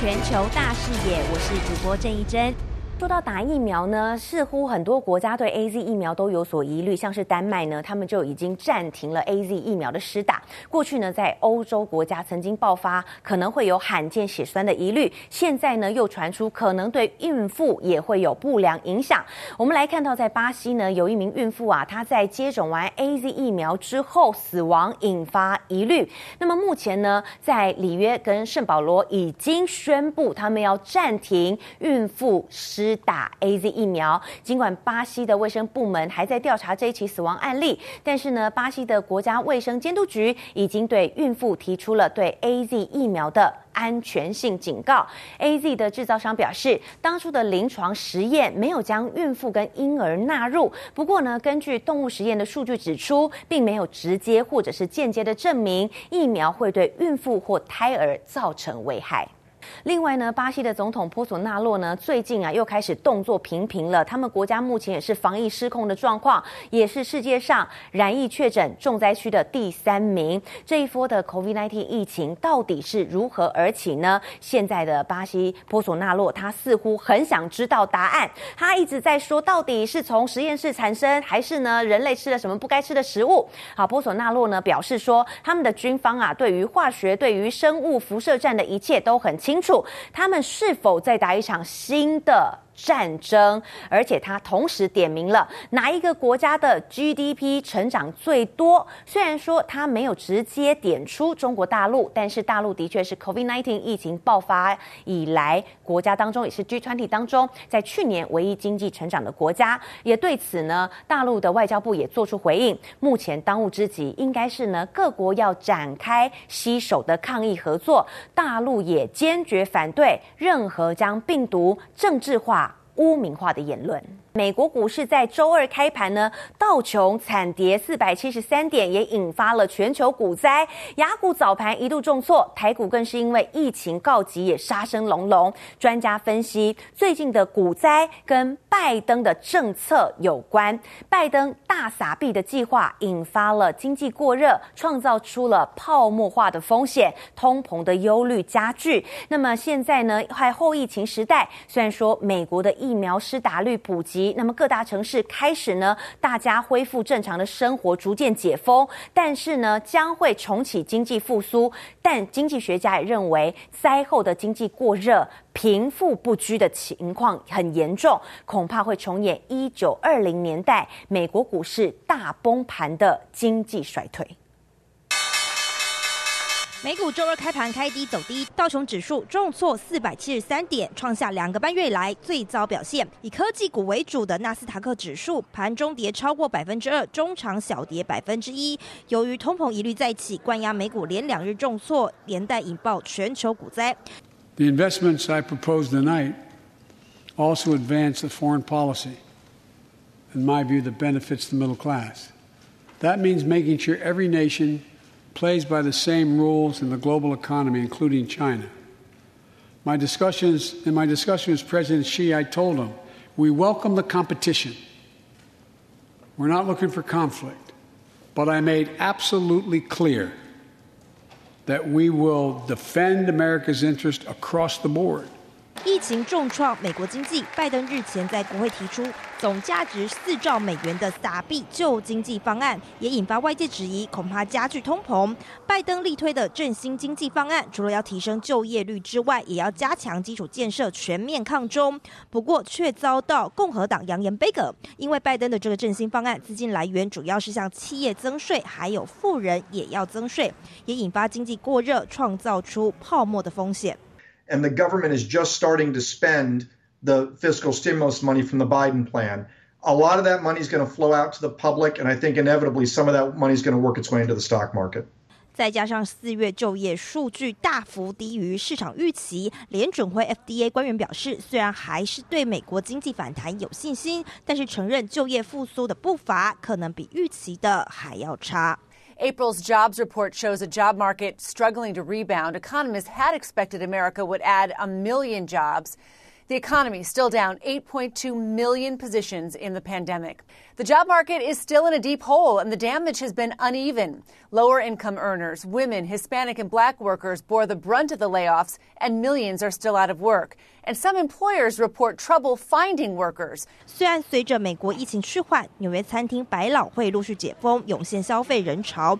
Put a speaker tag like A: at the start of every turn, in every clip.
A: 全球大视野，我是主播郑一珍。说到打疫苗呢，似乎很多国家对 AZ 疫苗都有所疑虑，像是丹麦呢，他们就已经暂停了 AZ 疫苗的施打。过去呢，在欧洲国家曾经爆发可能会有罕见血栓的疑虑，现在呢又传出可能对孕妇也会有不良影响。我们来看到，在巴西呢，有一名孕妇啊，她在接种完 AZ 疫苗之后死亡，引发疑虑。那么目前呢，在里约跟圣保罗已经宣布，他们要暂停孕妇施。打 AZ 疫苗，尽管巴西的卫生部门还在调查这一起死亡案例，但是呢，巴西的国家卫生监督局已经对孕妇提出了对 AZ 疫苗的安全性警告。AZ 的制造商表示，当初的临床实验没有将孕妇跟婴儿纳入，不过呢，根据动物实验的数据指出，并没有直接或者是间接的证明疫苗会对孕妇或胎儿造成危害。另外呢，巴西的总统波索纳洛呢，最近啊又开始动作频频了。他们国家目前也是防疫失控的状况，也是世界上染疫确诊重灾区的第三名。这一波的 COVID-19 疫情到底是如何而起呢？现在的巴西波索纳洛他似乎很想知道答案。他一直在说，到底是从实验室产生，还是呢人类吃了什么不该吃的食物？好，波索纳洛呢表示说，他们的军方啊，对于化学、对于生物辐射战的一切都很清楚。他们是否在打一场新的战争，而且他同时点名了哪一个国家的 GDP 成长最多。虽然说他没有直接点出中国大陆，但是大陆的确是 COVID-19 疫情爆发以来国家当中也是 G20 当中在去年唯一经济成长的国家。也对此呢，大陆的外交部也做出回应。目前当务之急应该是呢，各国要展开携手的抗疫合作。大陆也坚决反对任何将病毒政治化。污名化的言论。美国股市在周二开盘呢，道琼惨跌四百七十三点，也引发了全球股灾。雅股早盘一度重挫，台股更是因为疫情告急也杀声隆隆。专家分析，最近的股灾跟拜登的政策有关。拜登大撒币的计划引发了经济过热，创造出了泡沫化的风险，通膨的忧虑加剧。那么现在呢，在后疫情时代，虽然说美国的疫苗施打率普及。那么各大城市开始呢，大家恢复正常的生活，逐渐解封，但是呢，将会重启经济复苏。但经济学家也认为，灾后的经济过热、贫富不居的情况很严重，恐怕会重演一九二零年代美国股市大崩盘的经济衰退。
B: 美股周二开盘开低走低，道琼指数重挫四百七十三点，创下两个半月以来最糟表现。以科技股为主的纳斯达克指数盘中跌超过百分之二，中场小跌百分之一。由于通膨疑虑再起，冠压美股连两日重挫，连带引爆全球股灾。
C: The investments I propose tonight also advance the foreign policy, in my view, that benefits the middle class. That means making sure every nation plays by the same rules in the global economy, including China. My discussions, in my discussion with President Xi, I told him we welcome the competition. We're not looking for conflict. But I made absolutely clear that we will defend America's interest across the board.
B: 疫情重创美国经济，拜登日前在国会提出总价值四兆美元的撒币救经济方案，也引发外界质疑，恐怕加剧通膨。拜登力推的振兴经济方案，除了要提升就业率之外，也要加强基础建设，全面抗中。不过，却遭到共和党扬言杯葛，因为拜登的这个振兴方案资金来源主要是向企业增税，还有富人也要增税，也引发经济过热，创造出泡沫的风险。
D: and the government is just starting to spend the fiscal stimulus money from the Biden plan. A lot of that money is going to flow out to the public, and I think inevitably some of that money is going to work its way into the stock market.
B: 再加上四月就业数据大幅低于市场预期，联准会 FDA 官员表示，虽然还是对美国经济反弹有信心，但是承认就业复苏的步伐可能比预期的还要差。
E: April's jobs report shows a job market struggling to rebound. Economists had expected America would add a million jobs. The economy still down 8.2 million positions in the pandemic. The job market is still in a deep hole and the damage has been uneven. Lower income earners, women, Hispanic, and black workers bore the brunt of the layoffs and millions are still out of work. And some employers report trouble finding workers.
B: 虽然随着美国疫情趋缓，纽约餐厅百老汇陆续解封，涌现消费人潮。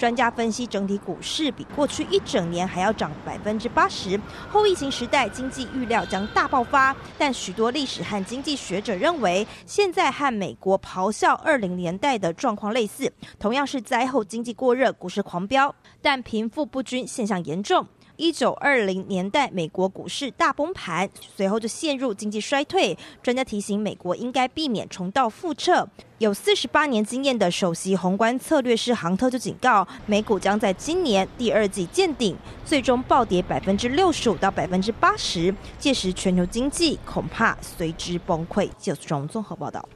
B: 专家分析，整体股市比过去一整年还要涨百分之八十。后疫情时代经济预料将大爆发，但许多历史和经济学者认为，现在和美国咆哮二零年代的状况类似，同样是灾后经济过热，股市狂飙，但贫富不均现象严重。一九二零年代，美国股市大崩盘，随后就陷入经济衰退。专家提醒，美国应该避免重蹈覆辙。有四十八年经验的首席宏观策略师杭特就警告，美股将在今年第二季见顶，最终暴跌百分之六十五到百分之八十，届时全球经济恐怕随之崩溃。记者钟综合报道。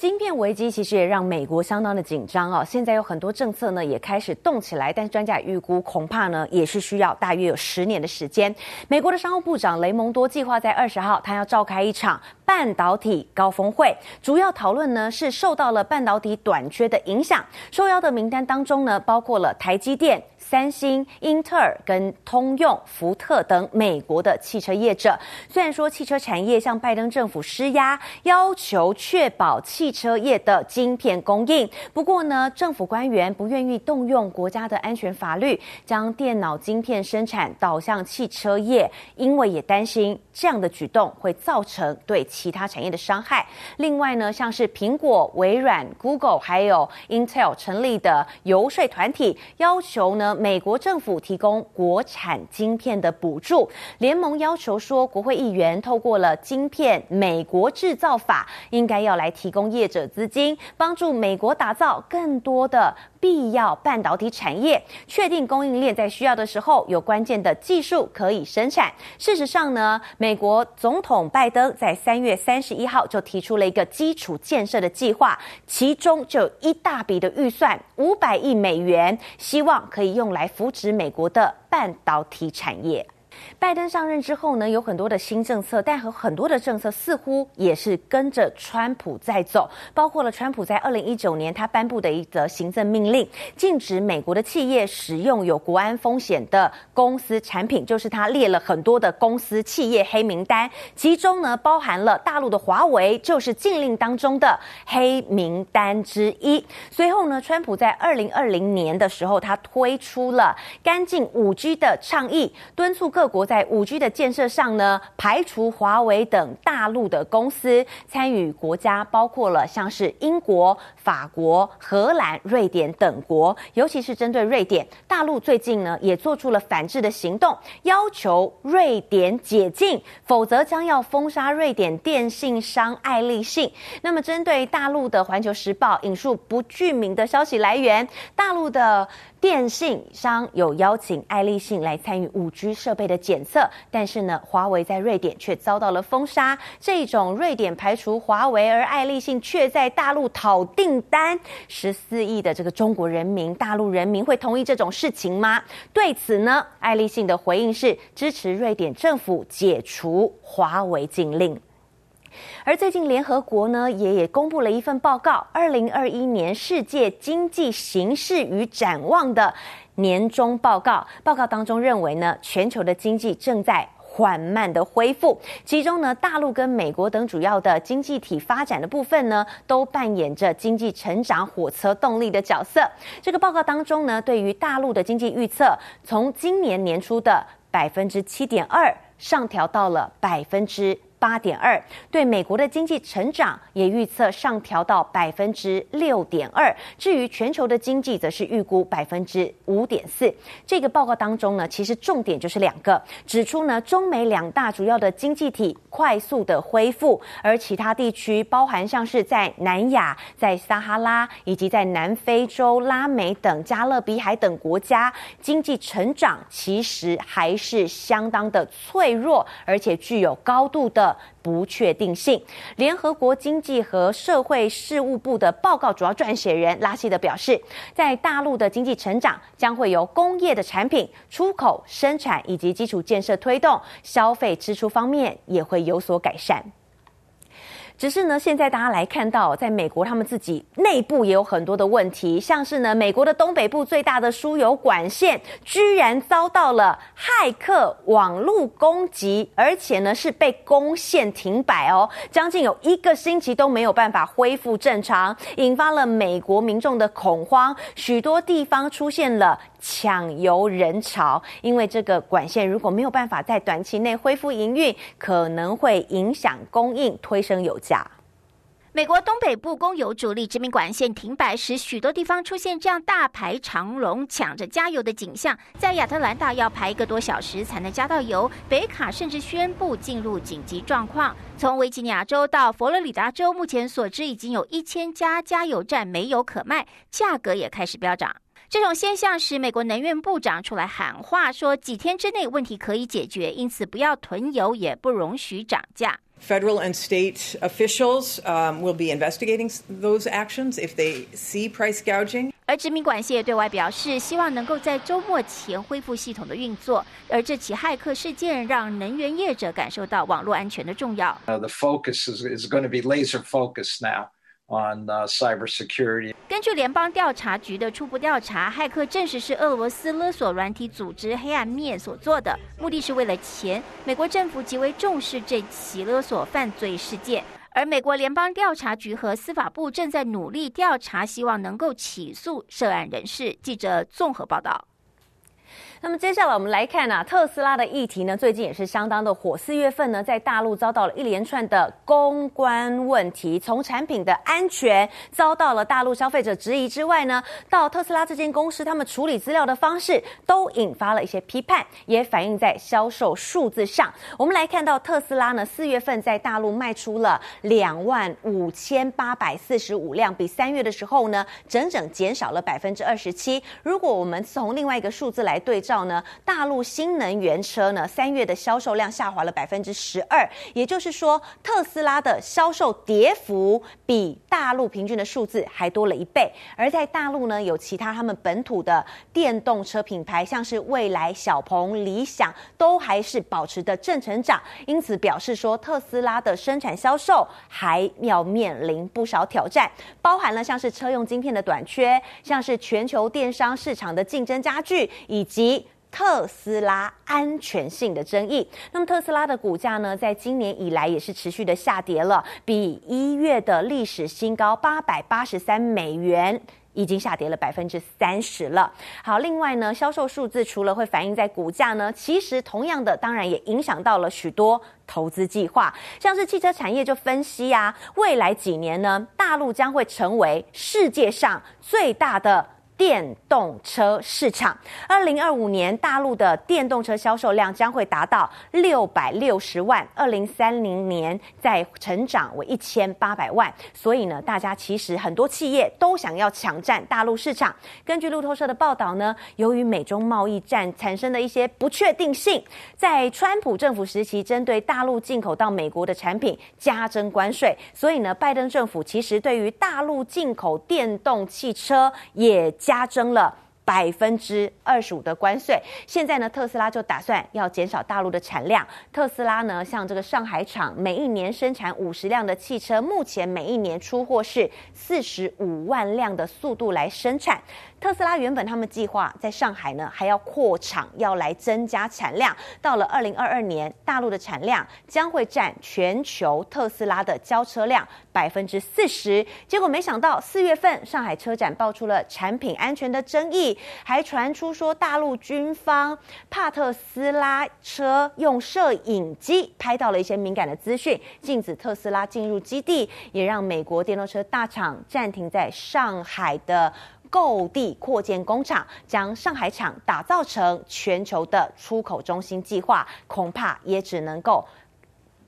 A: 晶片危机其实也让美国相当的紧张哦。现在有很多政策呢也开始动起来，但是专家预估恐怕呢也是需要大约有十年的时间。美国的商务部长雷蒙多计划在二十号，他要召开一场半导体高峰会，主要讨论呢是受到了半导体短缺的影响。受邀的名单当中呢包括了台积电。三星、英特尔跟通用、福特等美国的汽车业者，虽然说汽车产业向拜登政府施压，要求确保汽车业的晶片供应，不过呢，政府官员不愿意动用国家的安全法律，将电脑晶片生产导向汽车业，因为也担心这样的举动会造成对其他产业的伤害。另外呢，像是苹果、微软、Google 还有 Intel 成立的游说团体，要求呢。美国政府提供国产晶片的补助，联盟要求说，国会议员透过了《晶片美国制造法》，应该要来提供业者资金，帮助美国打造更多的必要半导体产业，确定供应链在需要的时候有关键的技术可以生产。事实上呢，美国总统拜登在三月三十一号就提出了一个基础建设的计划，其中就有一大笔的预算，五百亿美元，希望可以用。来扶持美国的半导体产业。拜登上任之后呢，有很多的新政策，但和很多的政策似乎也是跟着川普在走。包括了川普在二零一九年他颁布的一则行政命令，禁止美国的企业使用有国安风险的公司产品，就是他列了很多的公司企业黑名单，其中呢包含了大陆的华为，就是禁令当中的黑名单之一。随后呢，川普在二零二零年的时候，他推出了干净五 G 的倡议，敦促各各国在五 G 的建设上呢，排除华为等大陆的公司参与，国家包括了像是英国、法国、荷兰、瑞典等国，尤其是针对瑞典，大陆最近呢也做出了反制的行动，要求瑞典解禁，否则将要封杀瑞典电信商爱立信。那么，针对大陆的《环球时报》引述不具名的消息来源，大陆的电信商有邀请爱立信来参与五 G 设备的检测，但是呢，华为在瑞典却遭到了封杀。这种瑞典排除华为，而爱立信却在大陆讨订单，十四亿的这个中国人民、大陆人民会同意这种事情吗？对此呢，爱立信的回应是支持瑞典政府解除华为禁令。而最近，联合国呢也也公布了一份报告，二零二一年世界经济形势与展望的年终报告。报告当中认为呢，全球的经济正在缓慢的恢复，其中呢，大陆跟美国等主要的经济体发展的部分呢，都扮演着经济成长火车动力的角色。这个报告当中呢，对于大陆的经济预测，从今年年初的百分之七点二上调到了百分之。八点二，对美国的经济成长也预测上调到百分之六点二。至于全球的经济，则是预估百分之五点四。这个报告当中呢，其实重点就是两个，指出呢，中美两大主要的经济体快速的恢复，而其他地区，包含像是在南亚、在撒哈拉以及在南非洲、拉美等加勒比海等国家，经济成长其实还是相当的脆弱，而且具有高度的。不确定性。联合国经济和社会事务部的报告主要撰写人拉希德表示，在大陆的经济成长将会由工业的产品出口、生产以及基础建设推动，消费支出方面也会有所改善。只是呢，现在大家来看到，在美国他们自己内部也有很多的问题，像是呢，美国的东北部最大的输油管线居然遭到了骇客网络攻击，而且呢是被攻陷停摆哦，将近有一个星期都没有办法恢复正常，引发了美国民众的恐慌，许多地方出现了抢油人潮，因为这个管线如果没有办法在短期内恢复营运，可能会影响供应，推升油价。
F: 美国东北部供油主力殖民管线停摆，时许多地方出现这样大排长龙抢着加油的景象。在亚特兰大要排一个多小时才能加到油，北卡甚至宣布进入紧急状况。从维吉尼亚州到佛罗里达州，目前所知已经有一千家加油站没有可卖，价格也开始飙涨。这种现象使美国能源部长出来喊话，说几天之内问题可以解决，因此不要囤油，也不容许涨价。
G: Federal and state officials um, will be investigating those actions if they see price gouging.
F: 而殖民管线也对外表示，希望能够在周末前恢复系统的运作。而这起骇客事件让能源业者感受到网络安全的重要。
H: Uh, the focus is, is going to be laser focused now. On cybersecurity。
F: 根据联邦调查局的初步调查，骇客证实是俄罗斯勒索软体组织黑暗面所做的，目的是为了钱。美国政府极为重视这起勒索犯罪事件，而美国联邦调查局和司法部正在努力调查，希望能够起诉涉案人士。记者综合报道。
A: 那么接下来我们来看啊，特斯拉的议题呢，最近也是相当的火。四月份呢，在大陆遭到了一连串的公关问题，从产品的安全遭到了大陆消费者质疑之外呢，到特斯拉这间公司他们处理资料的方式都引发了一些批判，也反映在销售数字上。我们来看到特斯拉呢，四月份在大陆卖出了两万五千八百四十五辆，比三月的时候呢，整整减少了百分之二十七。如果我们从另外一个数字来对照，照呢，大陆新能源车呢，三月的销售量下滑了百分之十二，也就是说，特斯拉的销售跌幅比大陆平均的数字还多了一倍。而在大陆呢，有其他他们本土的电动车品牌，像是蔚来、小鹏、理想，都还是保持的正成长，因此表示说，特斯拉的生产销售还要面临不少挑战，包含了像是车用晶片的短缺，像是全球电商市场的竞争加剧，以及特斯拉安全性的争议，那么特斯拉的股价呢，在今年以来也是持续的下跌了，比一月的历史新高八百八十三美元，已经下跌了百分之三十了。好，另外呢，销售数字除了会反映在股价呢，其实同样的，当然也影响到了许多投资计划，像是汽车产业就分析啊，未来几年呢，大陆将会成为世界上最大的。电动车市场，二零二五年大陆的电动车销售量将会达到六百六十万，二零三零年再成长为一千八百万。所以呢，大家其实很多企业都想要抢占大陆市场。根据路透社的报道呢，由于美中贸易战产生的一些不确定性，在川普政府时期，针对大陆进口到美国的产品加征关税，所以呢，拜登政府其实对于大陆进口电动汽车也加征了百分之二十五的关税。现在呢，特斯拉就打算要减少大陆的产量。特斯拉呢，像这个上海厂，每一年生产五十辆的汽车，目前每一年出货是四十五万辆的速度来生产。特斯拉原本他们计划在上海呢，还要扩厂，要来增加产量。到了二零二二年，大陆的产量将会占全球特斯拉的交车量百分之四十。结果没想到四月份上海车展爆出了产品安全的争议，还传出说大陆军方怕特斯拉车用摄影机拍到了一些敏感的资讯，禁止特斯拉进入基地，也让美国电动车大厂暂停在上海的。购地扩建工厂，将上海厂打造成全球的出口中心计划，恐怕也只能够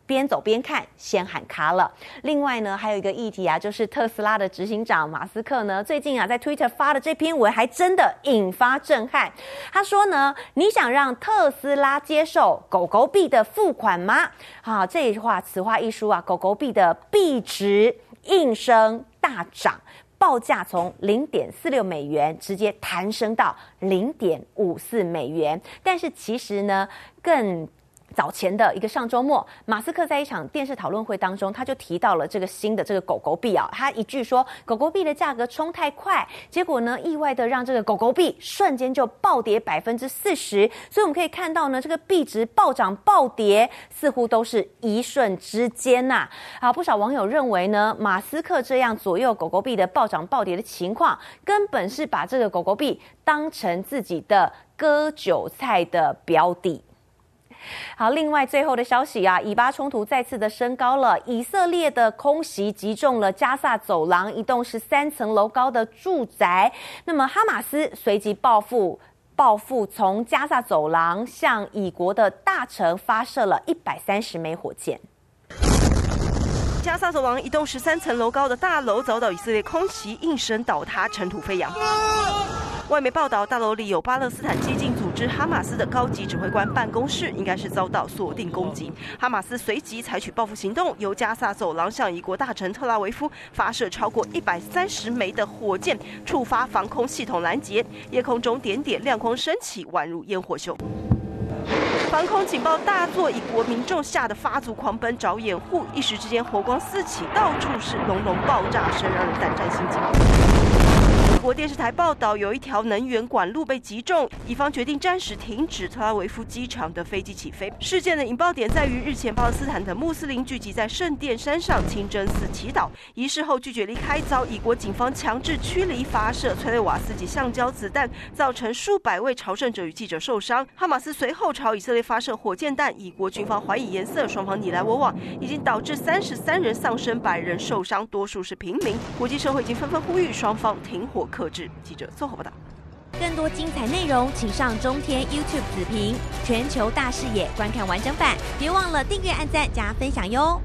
A: 边走边看，先喊卡了。另外呢，还有一个议题啊，就是特斯拉的执行长马斯克呢，最近啊在 Twitter 发的这篇文，还真的引发震撼。他说呢，你想让特斯拉接受狗狗币的付款吗？啊，这一话此话一出啊，狗狗币的币值应声大涨，报价从零点四六美元直接弹升到零点五四美元。但是其实呢，更早前的一个上周末，马斯克在一场电视讨论会当中，他就提到了这个新的这个狗狗币啊，他一句说狗狗币的价格冲太快，结果呢，意外的让这个狗狗币瞬间就暴跌百分之四十，所以我们可以看到呢，这个币值暴涨暴跌似乎都是一瞬之间呐。啊，不少网友认为呢，马斯克这样左右狗狗币的暴涨暴跌的情况，根本是把这个狗狗币当成自己的割韭菜的标的。好，另外最后的消息啊，以巴冲突再次的升高了。以色列的空袭击中了加萨走廊一栋十三层楼高的住宅。那么哈马斯随即报复，报复从加萨走廊向以国的大城发射了一百三十枚火箭。
I: 加萨走廊一栋十三层楼高的大楼遭到以色列空袭，应声倒塌，尘土飞扬。外媒报道，大楼里有巴勒斯坦激进哈马斯的高级指挥官办公室，应该是遭到锁定攻击。哈马斯随即采取报复行动，由加萨走廊向一国大臣特拉维夫发射超过一百三十枚的火箭，触发防空系统拦截，夜空中点点亮光升起，宛如烟火秀。防空警报大作，以国民众吓得发足狂奔找掩护，一时之间火光四起，到处是隆隆爆炸声，让人胆战心惊。国电视台报道，有一条能源管路被击中，以方决定暂时停止特拉维夫机场的飞机起飞。事件的引爆点在于，日前巴勒斯坦的穆斯林聚集在圣殿山上清真寺祈祷，仪式后拒绝离开，遭以国警方强制驱离，发射催泪瓦斯及橡胶子弹，造成数百位朝圣者与记者受伤。哈马斯随后朝以色列发射火箭弹，以国军方怀疑颜色，双方你来我往，已经导致三十三人丧生，百人受伤，多数是平民。国际社会已经纷纷呼吁双方停火。克制记者综合报道，
A: 更多精彩内容，请上中天 YouTube 子频全球大视野观看完整版，别忘了订阅、按赞、加分享哟。